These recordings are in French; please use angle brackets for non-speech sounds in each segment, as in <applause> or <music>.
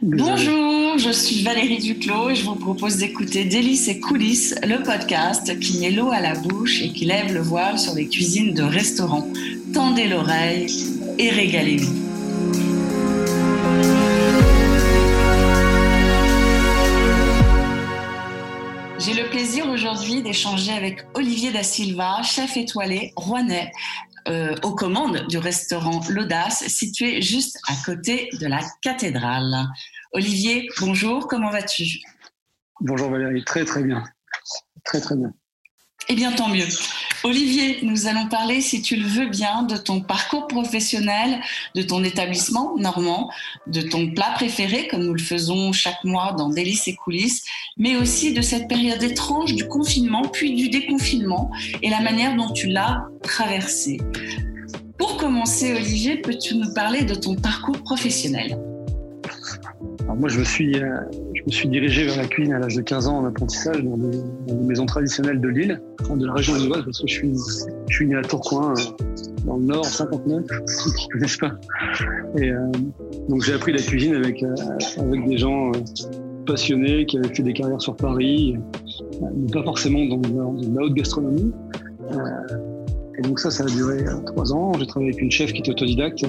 Bonjour, je suis Valérie Duclos et je vous propose d'écouter Délices et coulisses, le podcast qui met l'eau à la bouche et qui lève le voile sur les cuisines de restaurants. Tendez l'oreille et régalez-vous. J'ai le plaisir aujourd'hui d'échanger avec Olivier Da Silva, chef étoilé rouennais, euh, aux commandes du restaurant L'Audace, situé juste à côté de la cathédrale. Olivier, bonjour, comment vas-tu? Bonjour Valérie, très très bien. Très très bien. Eh bien, tant mieux. Olivier, nous allons parler, si tu le veux bien, de ton parcours professionnel, de ton établissement normand, de ton plat préféré, comme nous le faisons chaque mois dans Délices et coulisses, mais aussi de cette période étrange du confinement, puis du déconfinement, et la manière dont tu l'as traversé. Pour commencer, Olivier, peux-tu nous parler de ton parcours professionnel? Moi, je me, suis, euh, je me suis dirigé vers la cuisine à l'âge de 15 ans en apprentissage dans des, maisons traditionnelles de Lille, de la région lilloise, parce que je suis, né à Tourcoing, euh, dans le nord, 59, ceux qui ne connaissent pas? Et euh, donc, j'ai appris la cuisine avec, avec des gens passionnés qui avaient fait des carrières sur Paris, mais pas forcément dans, la haute gastronomie. et donc, ça, ça a duré trois ans. J'ai travaillé avec une chef qui était autodidacte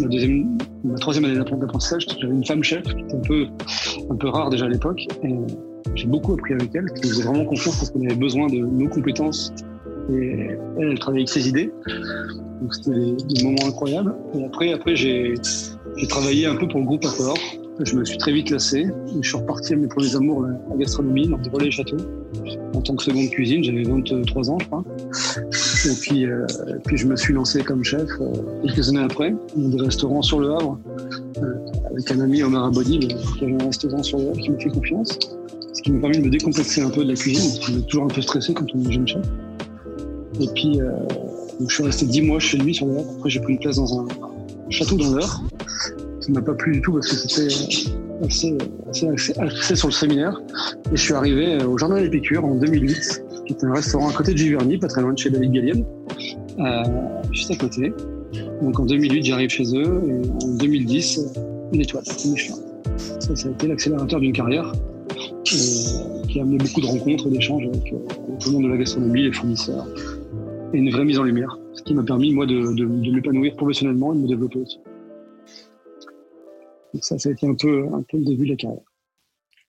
ma, deuxième, ma troisième année d'apprentissage, j'avais une femme chef qui était un peu, un peu rare déjà à l'époque. Et j'ai beaucoup appris avec elle, qui faisait vraiment confiance parce qu'on avait besoin de nos compétences. Et elle, elle travaillait avec ses idées. Donc c'était des, moments incroyables. Et après, après j'ai travaillé un peu pour le groupe Accor. Je me suis très vite lassé. Je suis reparti à mes premiers amours, la gastronomie, dans des relais châteaux, en tant que seconde cuisine. J'avais 23 ans, je crois. Et puis, euh, puis je me suis lancé comme chef euh, quelques années après, dans des restaurants sur le Havre, euh, avec un ami Omar Abodi, qui avait un restaurant sur le Havre, qui me fait confiance. Ce qui m'a permis de me décomplexer un peu de la cuisine, parce que toujours un peu stressé quand on est jeune chef. Et puis, je suis resté 10 mois chez lui sur le Havre. Après, j'ai pris une place dans un château dans l'heure ça m'a pas plu du tout parce que c'était assez, axé sur le séminaire. Et je suis arrivé au Jardin des Piqûres en 2008, qui est un restaurant à côté de Giverny, pas très loin de chez David Gallienne, euh, juste à côté. Donc en 2008, j'arrive chez eux et en 2010, une étoile, Michelin. Ça, ça a été l'accélérateur d'une carrière euh, qui a amené beaucoup de rencontres et d'échanges avec, euh, tout le monde de la gastronomie, les fournisseurs, et une vraie mise en lumière, ce qui m'a permis, moi, de, de m'épanouir professionnellement et de me développer aussi. Donc ça, ça a été un peu, un peu le début de la carrière.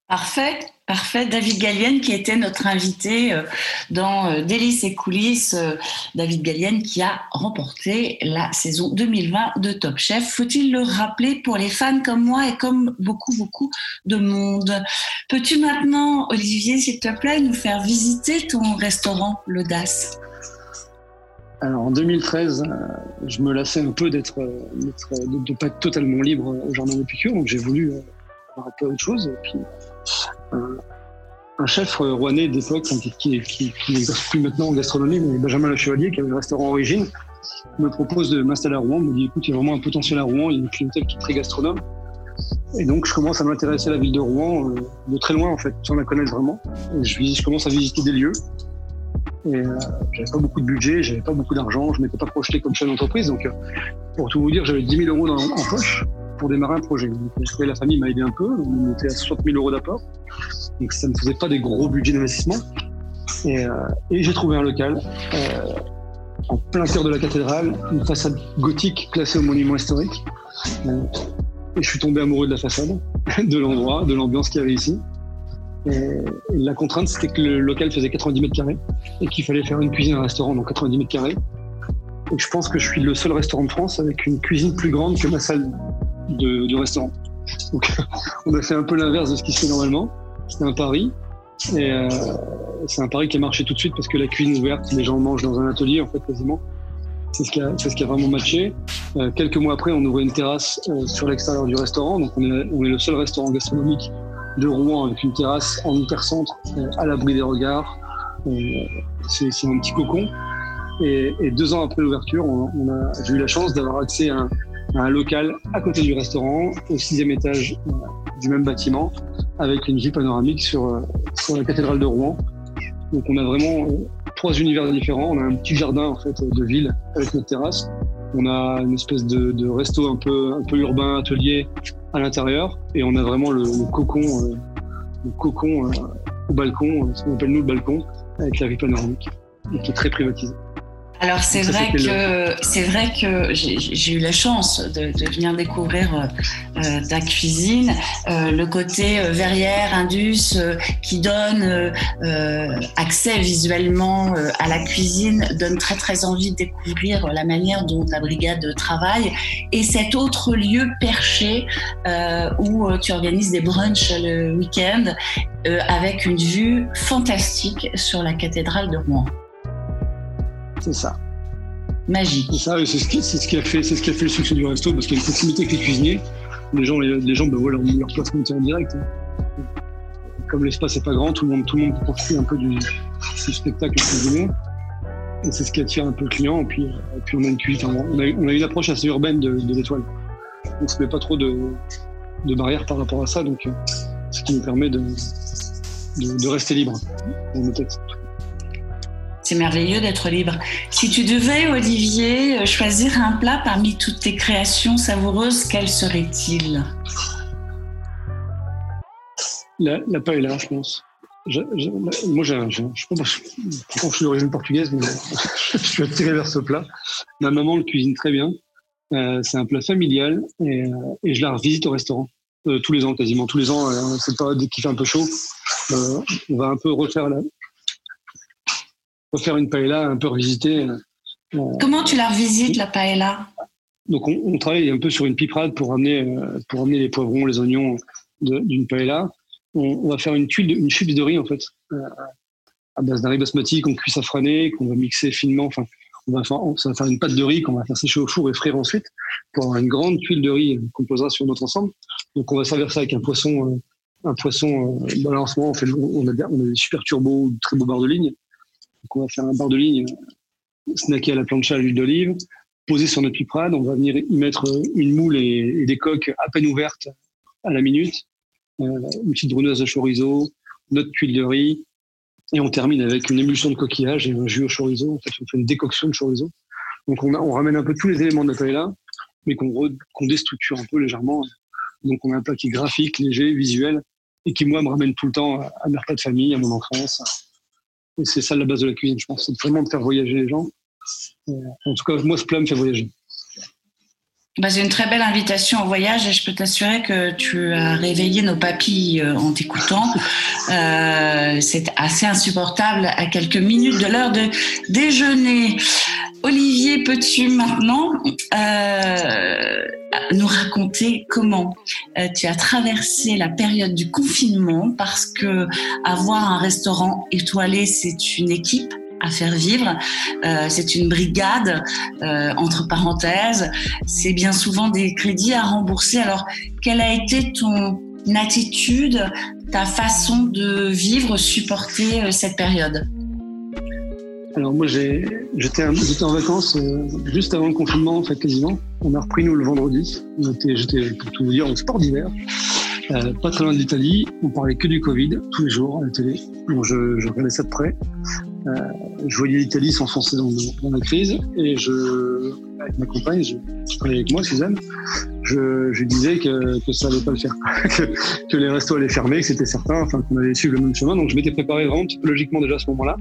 Parfait, parfait. David Gallienne qui était notre invité euh, dans euh, Délices et coulisses. Euh, David Gallienne qui a remporté la saison 2020 de Top Chef. Faut-il le rappeler pour les fans comme moi et comme beaucoup, beaucoup de monde? Peux-tu maintenant, Olivier, s'il te plaît, nous faire visiter ton restaurant, l'Audace? Alors en 2013, euh, je me lassais un peu d'être, euh, de ne pas être totalement libre au jardin d'Épicure, donc j'ai voulu euh, faire un peu autre chose. Et puis un, chef rouennais d'époque, qui, qui, qui, n'exerce plus maintenant en gastronomie, mais Benjamin Le Chevalier, qui avait le restaurant Origine, me propose de m'installer à Rouen, me dit écoute, il y a vraiment un potentiel à Rouen, il y a une clientèle qui est très gastronome. Et donc je commence à m'intéresser à la ville de Rouen de très loin en fait, sans la connaître vraiment. Et je commence à visiter des lieux. Euh, j'avais pas beaucoup de budget, j'avais pas beaucoup d'argent, je m'étais pas projeté comme chef d'entreprise. Donc, euh, pour tout vous dire, j'avais 10 000 euros en poche pour démarrer un projet. Donc, la famille m'a aidé un peu, on était à 60 000 euros d'apport. Donc, ça ne faisait pas des gros budgets d'investissement. Et, euh, et j'ai trouvé un local euh, en plein cœur de la cathédrale, une façade gothique classée au monument historique. Euh, et je suis tombé amoureux de la façade, <laughs> de l'endroit, de l'ambiance qu'il y avait ici. Et la contrainte, c'était que le local faisait 90 mètres carrés et qu'il fallait faire une cuisine, un restaurant dans 90 mètres carrés. Et je pense que je suis le seul restaurant de France avec une cuisine plus grande que ma salle de, restaurant. Donc, <laughs> on a fait un peu l'inverse de ce qui se fait normalement. C'était un pari. Et euh, c'est un pari qui a marché tout de suite parce que la cuisine ouverte, les gens mangent dans un atelier, en fait, quasiment. C'est ce, qui a, vraiment matché. Euh, quelques mois après, on ouvrait une terrasse euh, sur l'extérieur du restaurant. Donc, on est le seul restaurant gastronomique de Rouen avec une terrasse en hypercentre euh, à l'abri des regards. Euh, c'est un petit cocon. Et, deux ans après l'ouverture, j'ai eu la chance d'avoir accès à un, local à côté du restaurant, au sixième étage euh, du même bâtiment, avec une vue panoramique sur, sur la cathédrale de Rouen. Donc on a vraiment trois univers différents. On a un petit jardin en fait de ville avec notre terrasse. On a une espèce de, de resto un peu, un peu urbain, atelier, à l'intérieur et on a vraiment le, cocon, le cocon au balcon, ce qu'on appelle nous le balcon, avec la vue panoramique, qui est très privatisé. Alors c'est vrai, que c'est vrai que j'ai eu la chance de, venir découvrir euh, euh, ta cuisine, euh, le côté verrière, indus, qui donne accès visuellement à la cuisine, donne très très envie de découvrir la manière dont ta brigade travaille, et cet autre lieu perché où tu organises des brunchs le week-end avec une vue fantastique sur la cathédrale de Rouen. C'est ça. Magique. C'est ça, c'est ce, qui, ce qui a fait, c'est ce qui a fait le succès du resto parce qu'il y a une proximité avec les cuisiniers. Les gens, les, gens, ben voilà, ont leur place en direct. Hein. Comme l'espace n'est pas grand, tout le monde, tout le monde profite un peu du, du spectacle cuisiné. Et c'est ce qui attire un peu le client. Et puis, et puis on a une cuisine, on, a, on a une approche assez urbaine de, de l'étoile. On ne se met pas trop de, de barrières par rapport à ça, donc euh, ce qui nous permet de, de, de rester libre dans nos têtes. C'est merveilleux d'être libre. Si tu devais, Olivier, choisir un plat parmi toutes tes créations savoureuses, quel serait-il? La, la paella, je pense. moi, je, je, suis d'origine portugaise, mais <laughs> je suis attiré vers ce plat. Ma maman le cuisine très bien. Euh, c'est un plat familial et, euh, et, je la revisite au restaurant euh, tous les ans, quasiment tous les ans. Euh, c'est pas dès qu'il fait un peu chaud, euh, on va un peu refaire la, faire une paella un peu revisitée. Euh, Comment tu la revisites, la paella? Donc, on, travaille un peu sur une piperade pour amener, euh, pour amener les poivrons, les oignons d'une paella. On, va faire une tuile, une chips de riz, en fait, euh, à base d'un riz basmati qu'on cuit safrané, qu'on va mixer finement. Enfin, on va, faire, on va faire une pâte de riz qu'on va faire sécher au four et frire ensuite pour avoir une grande tuile de riz qu'on posera sur notre ensemble. Donc, on va servir ça avec un poisson, un poisson balancement. On, fait, on, a, on a des super turbos, très beaux barres de ligne. Va faire un bar de ligne snacké à la plancha à l'huile d'olive, posé sur notre piprade. On va venir y mettre une moule et, des coques à peine ouvertes à la minute, euh, une petite bruneuse de chorizo, notre tuile de riz, et on termine avec une émulsion de coquillage et un jus au chorizo. En fait, on fait une décoction de chorizo. Donc on, on ramène un peu tous les éléments de la paella, mais qu'on déstructure un peu légèrement. Donc on a un plat qui est graphique, léger, visuel, et qui moi me ramène tout le temps à mes repas de famille, à mon enfance, c'est ça la base de la cuisine, je pense. C'est vraiment de faire voyager les gens. Euh, en tout cas, moi, ce plat me fait voyager. Bah, c'est une très belle invitation au voyage et je peux t'assurer que tu as réveillé nos papilles euh, en t'écoutant. Euh, c'est assez insupportable à quelques minutes de l'heure de déjeuner. Olivier, peux-tu maintenant euh, nous raconter comment euh, tu as traversé la période du confinement? Parce que avoir un restaurant étoilé, c'est une équipe à faire vivre. Euh, c'est une brigade, euh, entre parenthèses. C'est bien souvent des crédits à rembourser. Alors, quelle a été ton attitude, ta façon de vivre, supporter euh, cette période? Alors moi j'étais en vacances juste avant le confinement en fait quasiment. On a repris nous le vendredi. J'étais pour tout vous dire en sport d'hiver. Pas très loin de l'Italie. On parlait que du Covid tous les jours à la télé. Donc je, je regardais ça de près. Euh, je voyais l'Italie s'enfoncer dans, dans, la crise et je, avec ma compagne, je, travaillais avec moi, Suzanne, je, je disais que, que ça allait pas le faire, <laughs> que, que, les restos allaient fermer, que c'était certain, enfin qu'on allait suivre le même chemin. Donc je m'étais préparé vraiment psychologiquement déjà à ce moment-là.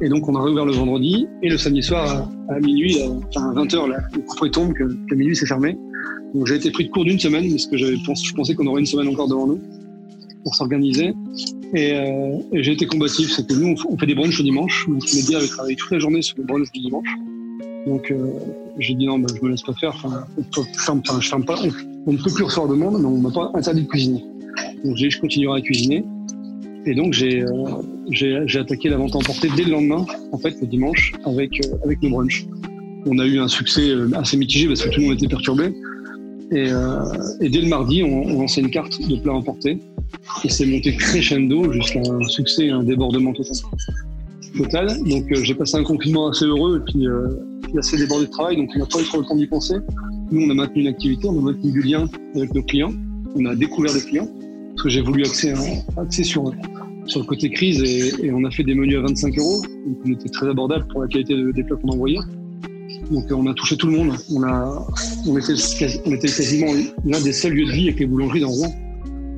Et donc on a réouvert le vendredi et le samedi soir à, minuit, enfin à 20h, le coup tombe qu'à minuit c'est fermé. Donc j'ai été pris de court d'une semaine parce que je pensais qu'on aurait une semaine encore devant nous pour s'organiser. Et, euh, et j'ai été combatif, c'est que nous on fait des brunchs le dimanche. Donc dit avait travaillé toute la journée sur les brunchs du dimanche. Donc euh, j'ai dit non, bah, je me laisse pas faire. On, je ne peut plus recevoir de monde, mais on m'a pas interdit de cuisiner. Donc j'ai je continuerai à cuisiner. Et donc j'ai euh, attaqué la vente emportée dès le lendemain, en fait le dimanche, avec avec nos brunchs. On a eu un succès assez mitigé parce que tout le monde était perturbé. Et, dès le mardi, on, on, lançait une carte de plats emportés. Et c'est monté crescendo jusqu'à un succès, un débordement total. Donc euh, j'ai passé un confinement assez heureux et puis, euh, assez débordé de travail, donc on n'a pas eu trop le temps d'y penser. Nous, on a maintenu une activité, on a maintenu du lien avec nos clients, on a découvert des clients, parce que j'ai voulu axer, sur, le côté crise et, on a fait des menus à 25 euros, donc on était très abordable pour la qualité des plats qu'on envoyait. Donc on a touché tout le monde. On était quasiment l'un des seuls lieux de vie avec les boulangeries dans Rouen.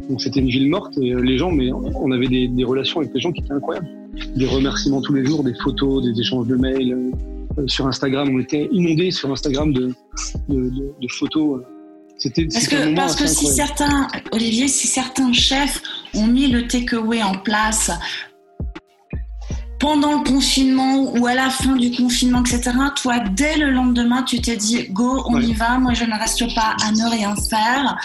Donc c'était une ville morte et les gens, mais on avait des, des, relations avec les gens qui étaient incroyables. Des remerciements tous les jours, des photos, des échanges de mails. Euh, sur Instagram, on était inondés sur Instagram de, de, de, de photos. C'était parce que, parce que si certains, Olivier, si certains chefs ont mis le takeaway en place pendant le confinement ou à la fin du confinement, etc., toi, dès le lendemain, tu t'es dit, go, on y va, moi je ne reste pas à ne rien faire,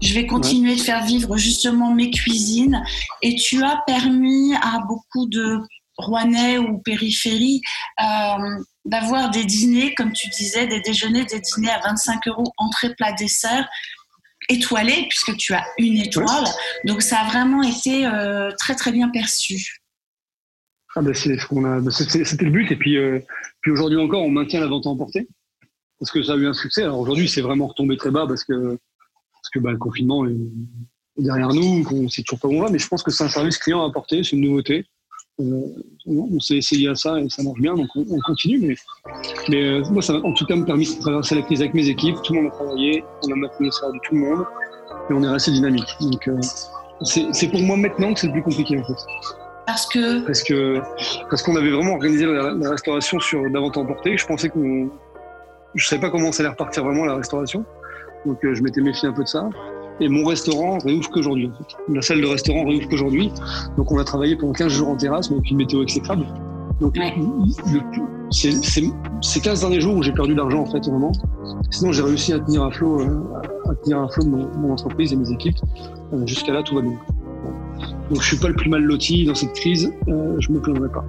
je vais continuer de faire vivre justement mes cuisines. Et tu as permis à beaucoup de Rouennais ou périphérie euh, d'avoir des dîners, comme tu disais, des déjeuners, des dîners à 25 euros, entrée, plat, dessert, étoilés, puisque tu as une étoile. Donc ça a vraiment été euh, très très bien perçu. Ah ben c'est ce qu'on a, ben, c'était le but. Et puis, euh, puis aujourd'hui encore, on maintient la vente à emporter parce que ça a eu un succès. Alors aujourd'hui, c'est vraiment retombé très bas parce que parce que ben, le confinement est derrière nous, qu'on sait toujours pas où on va. Mais je pense que c'est un service client à apporter, c'est une nouveauté. Euh, on, s'est essayé à ça et ça marche bien, donc on, continue. Mais, mais euh, moi, ça en tout cas me permis de traverser la crise avec mes équipes. Tout le monde a travaillé, on a maintenu le de tout le monde et on est resté dynamique. Donc euh, c'est pour moi maintenant que c'est le plus compliqué en fait. Parce que Parce que parce qu'on avait vraiment organisé la, restauration sur d'avant emporté. Je pensais qu'on, je savais pas comment ça allait repartir vraiment la restauration, donc je m'étais méfié un peu de ça. Et mon restaurant réouvre qu'aujourd'hui. En fait. La salle de restaurant réouvre qu'aujourd'hui. Donc on a travaillé pendant 15 jours en terrasse, mais puis météo exécrable. Donc c'est ces 15 derniers jours où j'ai perdu de l'argent en fait vraiment. Sinon j'ai réussi à tenir un flot, euh, à tenir un flot mon, entreprise et mes équipes. Euh, jusqu'à là tout va bien. Donc je suis pas le plus mal loti dans cette crise. Euh, je me plaindrai pas.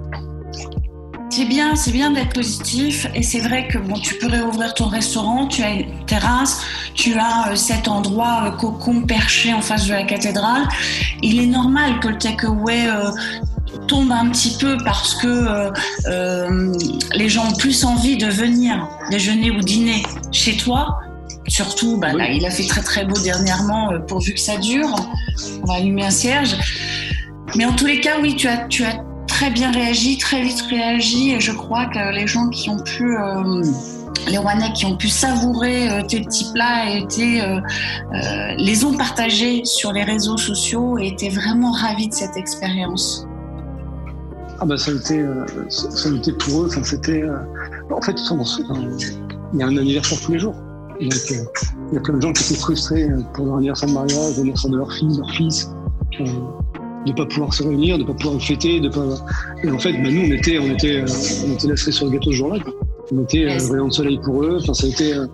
C'est bien, c'est bien d'être positif et c'est vrai que bon, tu peux réouvrir ton restaurant, tu as une terrasse, tu as euh, cet endroit euh, cocon perché en face de la cathédrale. Il est normal que le takeaway euh, tombe un petit peu parce que les gens ont plus envie de venir déjeuner ou dîner chez toi. Surtout, bah, là, il a fait très très beau dernièrement, pourvu que ça dure. On va allumer un cierge. Mais en tous les cas, oui, tu as, tu as très bien réagi, très vite réagi. Et je crois que les gens qui ont pu, euh, les Rouennais qui ont pu savourer euh, tes petits plats et euh, les ont partagés sur les réseaux sociaux et étaient vraiment ravis de cette expérience. Ah bah ça a été, ça a été pour eux. Enfin, c'était, en fait, il y a un anniversaire tous les jours. Il y a plein de gens qui étaient frustrés pour leur anniversaire de mariage, l'anniversaire de leur fille, leur fils de pas pouvoir se réunir, de pas pouvoir fêter, de pas. Et en fait, bah, nous, on était, on était, euh, on était sur le gâteau ce jour-là. On était euh, rayon de soleil pour eux. Enfin, ça a été, euh,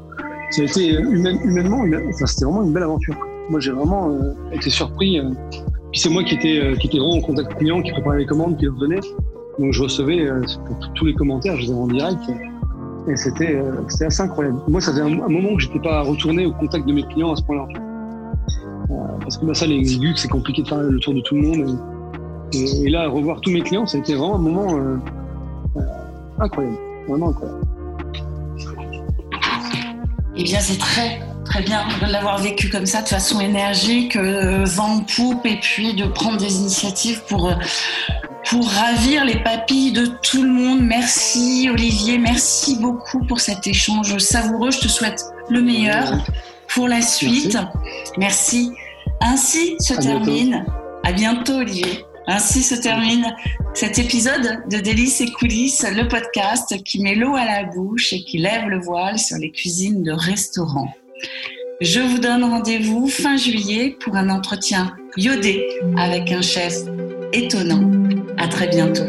ça a été humainement, enfin, c'était vraiment une belle aventure. Moi, j'ai vraiment été surpris. puis c'est moi qui étais, qui était vraiment en contact client, qui préparait les commandes, qui les donnait. Donc je recevais tous les commentaires, je les avais en direct. Et c'était, c'était assez incroyable. Moi, ça faisait un, moment que j'étais pas retourné au contact de mes clients à ce point-là. Euh, parce que bah, ça, les exigus, c'est compliqué de faire le tour de tout le monde. Et, là, revoir tous mes clients, ça a été vraiment un moment euh, euh, incroyable. Vraiment incroyable. Eh bien, c'est très, très bien de l'avoir vécu comme ça, de façon énergique, vent en poupe, et puis de prendre des initiatives pour, pour ravir les papilles de tout le monde. Merci Olivier, merci beaucoup pour cet échange savoureux. Je te souhaite le meilleur pour la suite. Merci. Ainsi se termine, à bientôt Olivier. Ainsi se termine cet épisode de Délices et coulisses, le podcast qui met l'eau à la bouche et qui lève le voile sur les cuisines de restaurants. Je vous donne rendez-vous fin juillet pour un entretien iodé avec un chef étonnant. À très bientôt.